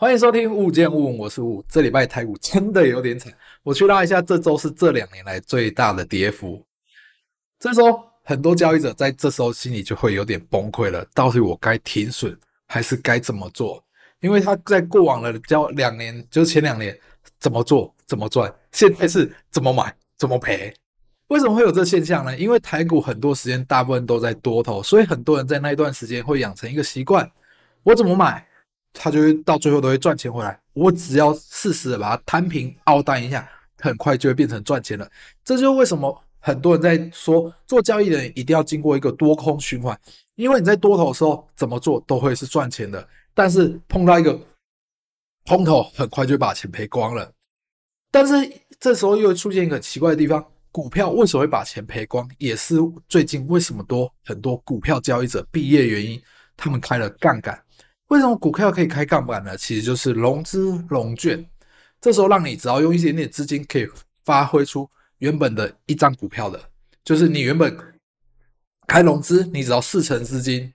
欢迎收听物见物，我是物。这礼拜台股真的有点惨，我去拉一下，这周是这两年来最大的跌幅。这时候很多交易者在这时候心里就会有点崩溃了，到底我该停损还是该怎么做？因为他在过往的交两年，就是前两年怎么做怎么赚，现在是怎么买怎么赔。为什么会有这现象呢？因为台股很多时间大部分都在多头，所以很多人在那一段时间会养成一个习惯：我怎么买？他就会到最后都会赚钱回来。我只要适时的把它摊平、凹单一下，很快就会变成赚钱了。这就是为什么很多人在说做交易的人一定要经过一个多空循环，因为你在多头的时候怎么做都会是赚钱的，但是碰到一个空头，很快就把钱赔光了。但是这时候又出现一个奇怪的地方：股票为什么会把钱赔光？也是最近为什么多很多股票交易者毕业原因，他们开了杠杆。为什么股票可以开杠杆呢？其实就是融资融券，这时候让你只要用一点点资金，可以发挥出原本的一张股票的，就是你原本开融资，你只要四成资金，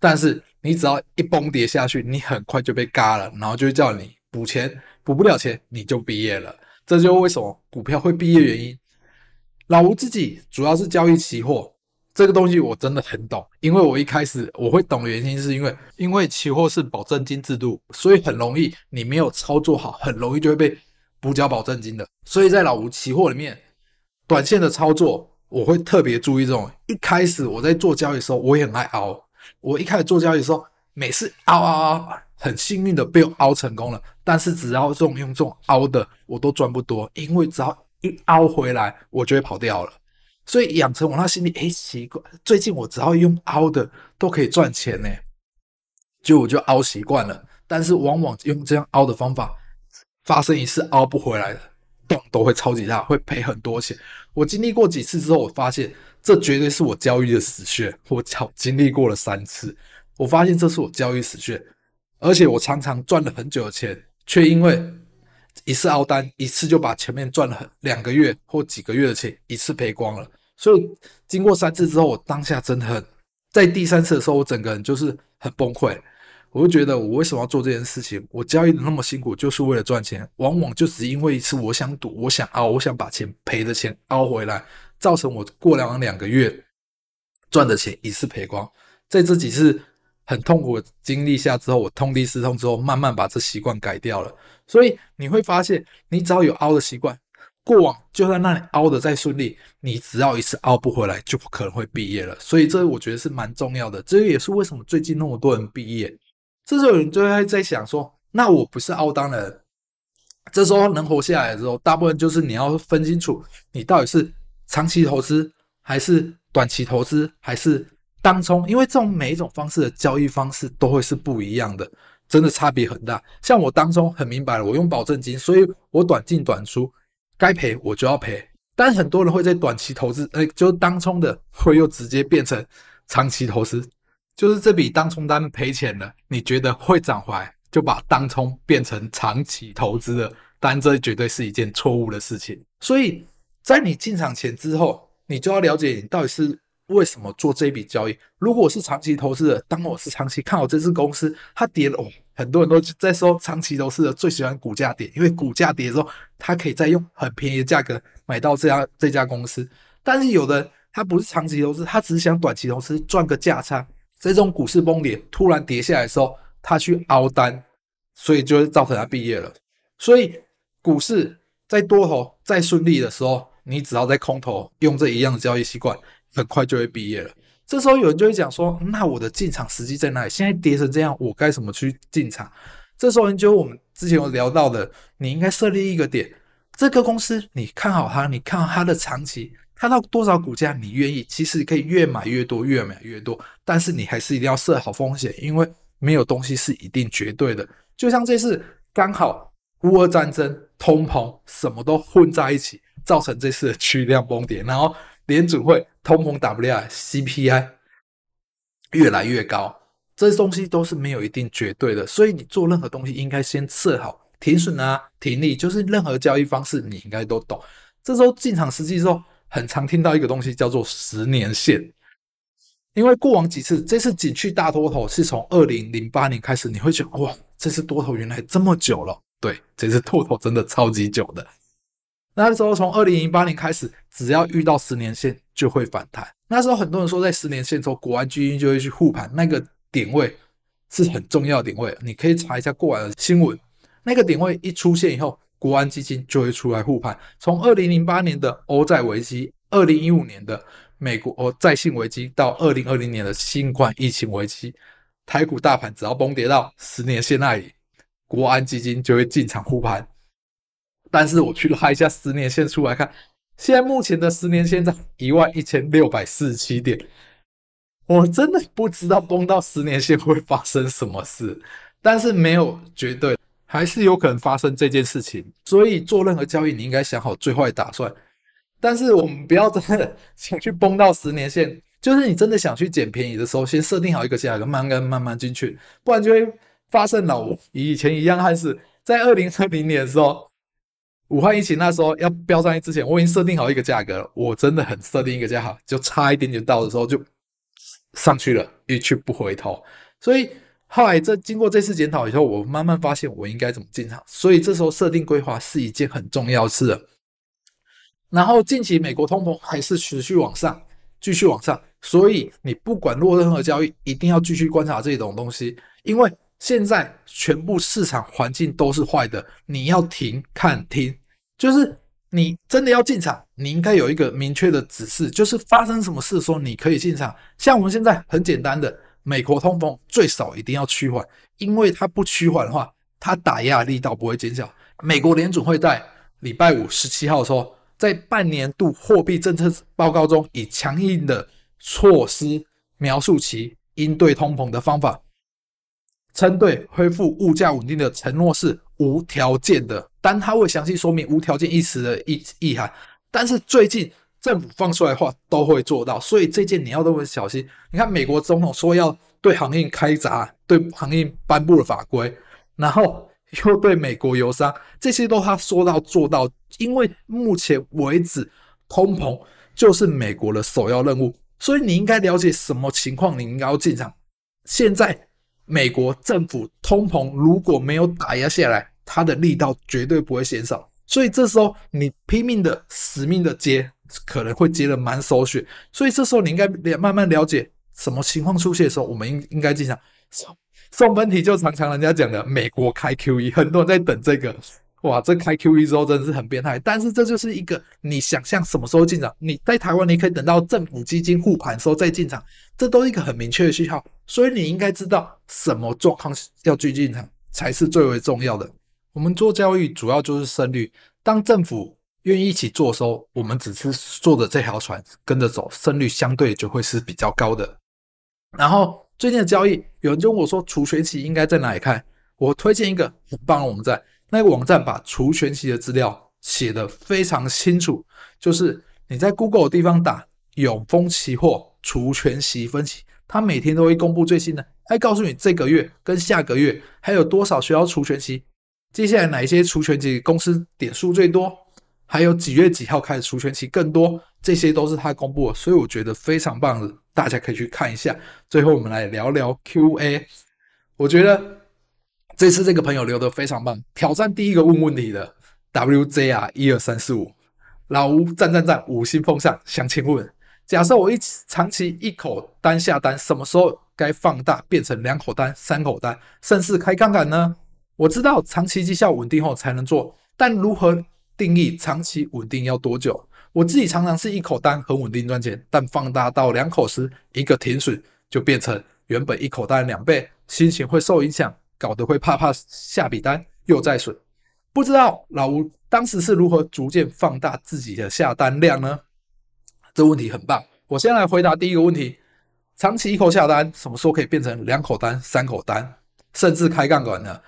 但是你只要一崩跌下去，你很快就被嘎了，然后就会叫你补钱，补不了钱你就毕业了。这就是为什么股票会毕业原因。老吴自己主要是交易期货。这个东西我真的很懂，因为我一开始我会懂的原因是因为，因为期货是保证金制度，所以很容易你没有操作好，很容易就会被补缴保证金的。所以在老吴期货里面，短线的操作我会特别注意这种。一开始我在做交易的时候，我也很爱熬。我一开始做交易的时候，每次熬熬熬，很幸运的被我凹成功了。但是只要这种用这种熬的，我都赚不多，因为只要一熬回来，我就会跑掉了。所以养成我那心里，哎，奇怪，最近我只要用凹的都可以赚钱呢，就我就凹习惯了。但是往往用这样凹的方法，发生一次凹不回来的洞都会超级大，会赔很多钱。我经历过几次之后，我发现这绝对是我交易的死穴。我操，经历过了三次，我发现这是我交易死穴，而且我常常赚了很久的钱，却因为。一次凹单，一次就把前面赚了很两个月或几个月的钱一次赔光了。所以经过三次之后，我当下真的很，在第三次的时候，我整个人就是很崩溃。我就觉得我为什么要做这件事情？我交易的那么辛苦，就是为了赚钱。往往就只因为一次我想赌，我想凹，我想把钱赔的钱凹回来，造成我过两两个月赚的钱一次赔光。在这几次。很痛苦的经历下之后，我痛定思痛之后，慢慢把这习惯改掉了。所以你会发现，你只要有凹的习惯，过往就算那里凹的再顺利，你只要一次凹不回来，就不可能会毕业了。所以这我觉得是蛮重要的。这也是为什么最近那么多人毕业。这时候有人就会在想说，那我不是凹单的，这时候能活下来的时候，大部分就是你要分清楚，你到底是长期投资，还是短期投资，还是。当冲，因为这种每一种方式的交易方式都会是不一样的，真的差别很大。像我当冲很明白了，我用保证金，所以我短进短出，该赔我就要赔。但很多人会在短期投资，哎，就是当冲的 会又直接变成长期投资，就是这笔当冲单赔钱了，你觉得会涨回来，就把当冲变成长期投资了，但这绝对是一件错误的事情。所以在你进场前之后，你就要了解你到底是。为什么做这笔交易？如果我是长期投资的，当我是长期看好这支公司，它跌了，哦，很多人都在说长期投资的最喜欢股价跌，因为股价跌的时候，他可以再用很便宜的价格买到这家这家公司。但是有的他不是长期投资，他只是想短期投资赚个价差。这种股市崩跌突然跌下来的时候，他去凹单，所以就会造成他毕业了。所以股市在多头再顺利的时候，你只要在空头用这一样的交易习惯。很快就会毕业了。这时候有人就会讲说：“那我的进场时机在哪里？现在跌成这样，我该怎么去进场？”这时候就我们之前有聊到的，你应该设立一个点：这个公司你看好它，你看好它的长期，看到多少股价你愿意，其实可以越买越多，越买越多。但是你还是一定要设好风险，因为没有东西是一定绝对的。就像这次刚好乌俄战争、通膨什么都混在一起，造成这次的巨量崩跌，然后。联准会通膨 WI CPI 越来越高，这些东西都是没有一定绝对的，所以你做任何东西应该先设好停损啊、停利，就是任何交易方式你应该都懂。这时候进场时机之后，很常听到一个东西叫做十年线，因为过往几次这次景气大多头是从二零零八年开始，你会觉得哇，这次多头原来这么久了。对，这次多头真的超级久的。那时候从二零零八年开始，只要遇到十年线就会反弹。那时候很多人说，在十年线之后，国安基金就会去护盘，那个点位是很重要点位。你可以查一下过往的新闻，那个点位一出现以后，国安基金就会出来护盘。从二零零八年的欧债危机，二零一五年的美国债信危机，到二零二零年的新冠疫情危机，台股大盘只要崩跌到十年线那里，国安基金就会进场护盘。但是我去拉一下十年线出来看，现在目前的十年线在一万一千六百四十七点，我真的不知道崩到十年线会发生什么事，但是没有绝对，还是有可能发生这件事情。所以做任何交易，你应该想好最坏打算。但是我们不要真的想去崩到十年线，就是你真的想去捡便宜的时候，先设定好一个价格，慢慢慢慢进去，不然就会发生老吴以前一样憾事，在二零二零年的时候。武汉疫情那时候要飙上去之前，我已经设定好一个价格了。我真的很设定一个价格，就差一点点到的时候就上去了，一去不回头。所以后来这经过这次检讨以后，我慢慢发现我应该怎么进场。所以这时候设定规划是一件很重要的事。然后近期美国通膨还是持续往上，继续往上，所以你不管做任何交易，一定要继续观察这种东西，因为现在全部市场环境都是坏的，你要停看听。就是你真的要进场，你应该有一个明确的指示，就是发生什么事的时候你可以进场。像我们现在很简单的，美国通膨最少一定要趋缓，因为它不趋缓的话，它打压力道不会减小。美国联准会在礼拜五十七号说，在半年度货币政策报告中，以强硬的措施描述其应对通膨的方法，称对恢复物价稳定的承诺是无条件的。但他会详细说明无条件一词的意意涵，但是最近政府放出来的话都会做到，所以这件你要都很小心。你看美国总统说要对航运开闸，对航运颁布了法规，然后又对美国油商，这些都他说到做到。因为目前为止通膨就是美国的首要任务，所以你应该了解什么情况你应该要进场。现在美国政府通膨如果没有打压下来。它的力道绝对不会减少，所以这时候你拼命的、死命的接，可能会接的满手血。所以这时候你应该慢慢了解什么情况出现的时候，我们应应该进场。送分题就常常人家讲的美国开 QE，很多人在等这个。哇，这开 QE 之后真的是很变态。但是这就是一个你想象什么时候进场。你在台湾你可以等到政府基金护盘时候再进场，这都是一个很明确的信号。所以你应该知道什么状况要去进场才是最为重要的。我们做交易主要就是胜率。当政府愿意一起做的时候，我们只是坐着这条船跟着走，胜率相对就会是比较高的。然后最近的交易，有人就问我说，除权息应该在哪里看？我推荐一个很棒的网站，那个网站把除权息的资料写得非常清楚，就是你在 Google 的地方打永丰期货除权息分析，它每天都会公布最新的，还告诉你这个月跟下个月还有多少需要除权息。接下来哪一些除权期公司点数最多？还有几月几号开始除权期更多？这些都是他公布的，所以我觉得非常棒的，大家可以去看一下。最后我们来聊聊 Q&A，我觉得这次这个朋友留的非常棒，挑战第一个问问题的 WJR 一二三四五，老吴赞赞赞，五星奉上。想请问，假设我一长期一口单下单，什么时候该放大变成两口单、三口单，甚至开杠杆呢？我知道长期绩效稳定后才能做，但如何定义长期稳定要多久？我自己常常是一口单很稳定赚钱，但放大到两口时，一个停损就变成原本一口单的两倍，心情会受影响，搞得会怕怕下笔单又再损。不知道老吴当时是如何逐渐放大自己的下单量呢？这问题很棒，我先来回答第一个问题：长期一口下单，什么时候可以变成两口单、三口单，甚至开杠杆呢？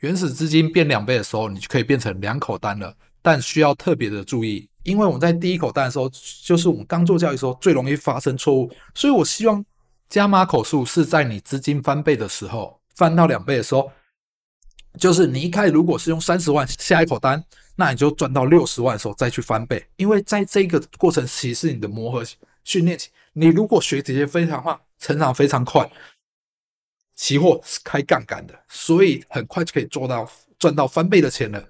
原始资金变两倍的时候，你就可以变成两口单了，但需要特别的注意，因为我们在第一口单的时候，就是我们刚做交易时候最容易发生错误，所以我希望加码口数是在你资金翻倍的时候，翻到两倍的时候，就是你一开始如果是用三十万下一口单，那你就赚到六十万的时候再去翻倍，因为在这个过程其实是你的磨合训练期，你如果学这些非常快，成长非常快。期货是开杠杆的，所以很快就可以做到赚到翻倍的钱了。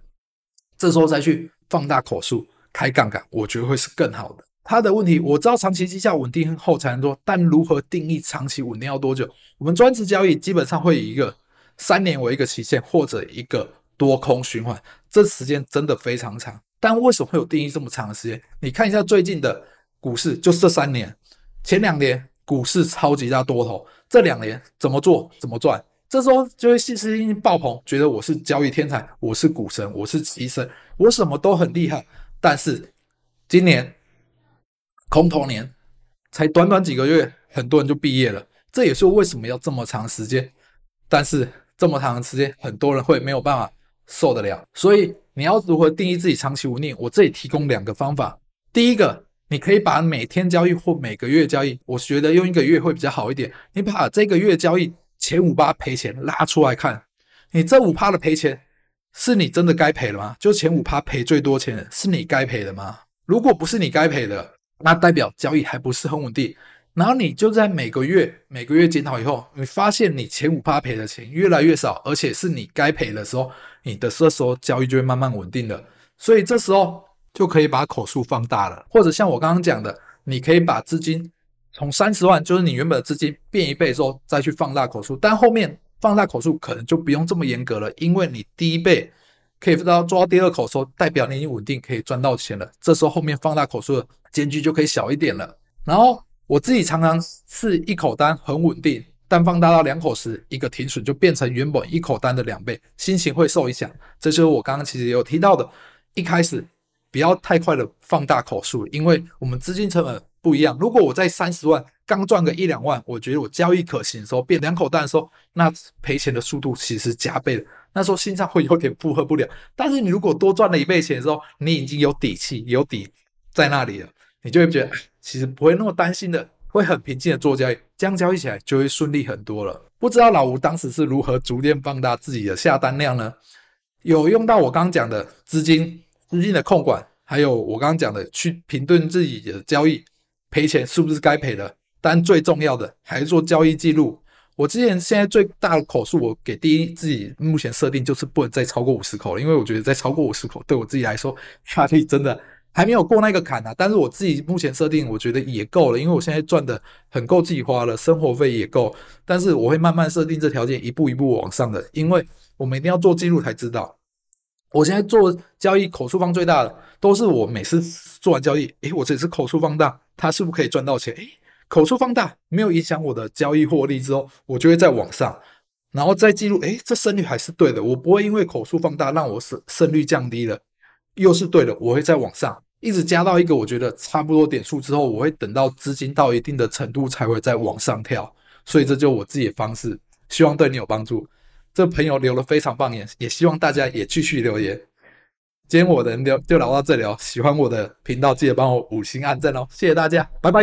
这时候再去放大口数开杠杆，我觉得会是更好的。他的问题我知道，长期绩效稳定后才能做，但如何定义长期稳定要多久？我们专职交易基本上会以一个三年为一个期限，或者一个多空循环，这时间真的非常长。但为什么会有定义这么长的时间？你看一下最近的股市，就是这三年，前两年股市超级大多头，这两年怎么做怎么赚？这时候就会信心爆棚，觉得我是交易天才，我是股神，我是医生，我什么都很厉害。但是今年。空头年才短短几个月，很多人就毕业了。这也是为什么要这么长时间。但是这么长的时间，很多人会没有办法受得了。所以你要如何定义自己长期稳定？我这里提供两个方法。第一个，你可以把每天交易或每个月交易，我觉得用一个月会比较好一点。你把这个月交易前五趴赔钱拉出来看，你这五趴的赔钱是你真的该赔的吗？就前五趴赔最多钱是你该赔的吗？如果不是你该赔的，那代表交易还不是很稳定，然后你就在每个月每个月检讨以后，你发现你前五趴赔的钱越来越少，而且是你该赔的时候，你的这时候交易就会慢慢稳定了。所以这时候就可以把口数放大了，或者像我刚刚讲的，你可以把资金从三十万，就是你原本的资金变一倍之后再去放大口数，但后面放大口数可能就不用这么严格了，因为你第一倍。可以到做到第二口时候，代表你已经稳定，可以赚到钱了。这时候后面放大口数的间距就可以小一点了。然后我自己常常是一口单很稳定，但放大到两口时，一个停损就变成原本一口单的两倍，心情会受影响。这就是我刚刚其实有提到的，一开始不要太快的放大口数，因为我们资金成本不一样。如果我在三十万刚赚个一两万，我觉得我交易可行的时候，变两口单的时候，那赔钱的速度其实加倍了。那时候心脏会有点负荷不了，但是你如果多赚了一倍钱的时候，你已经有底气、有底在那里了，你就会觉得其实不会那么担心的，会很平静的做交易，这样交易起来就会顺利很多了。不知道老吴当时是如何逐渐放大自己的下单量呢？有用到我刚刚讲的资金、资金的控管，还有我刚刚讲的去评断自己的交易赔钱是不是该赔的，但最重要的还是做交易记录。我之前现在最大的口数，我给第一自己目前设定就是不能再超过五十口了，因为我觉得再超过五十口对我自己来说压力真的还没有过那个坎啊。但是我自己目前设定，我觉得也够了，因为我现在赚的很够自己花了，生活费也够。但是我会慢慢设定这条件，一步一步往上的，因为我们一定要做记录才知道。我现在做交易口数放最大的，都是我每次做完交易，诶，我这次口数放大，它是不是可以赚到钱？诶。口数放大没有影响我的交易获利之后，我就会再往上，然后再记录，诶，这胜率还是对的，我不会因为口数放大让我胜胜率降低了，又是对的，我会再往上，一直加到一个我觉得差不多点数之后，我会等到资金到一定的程度才会再往上跳，所以这就我自己的方式，希望对你有帮助。这朋友留了非常棒言，也希望大家也继续留言。今天我的就聊到这里哦，喜欢我的频道记得帮我五星按赞哦，谢谢大家，拜拜。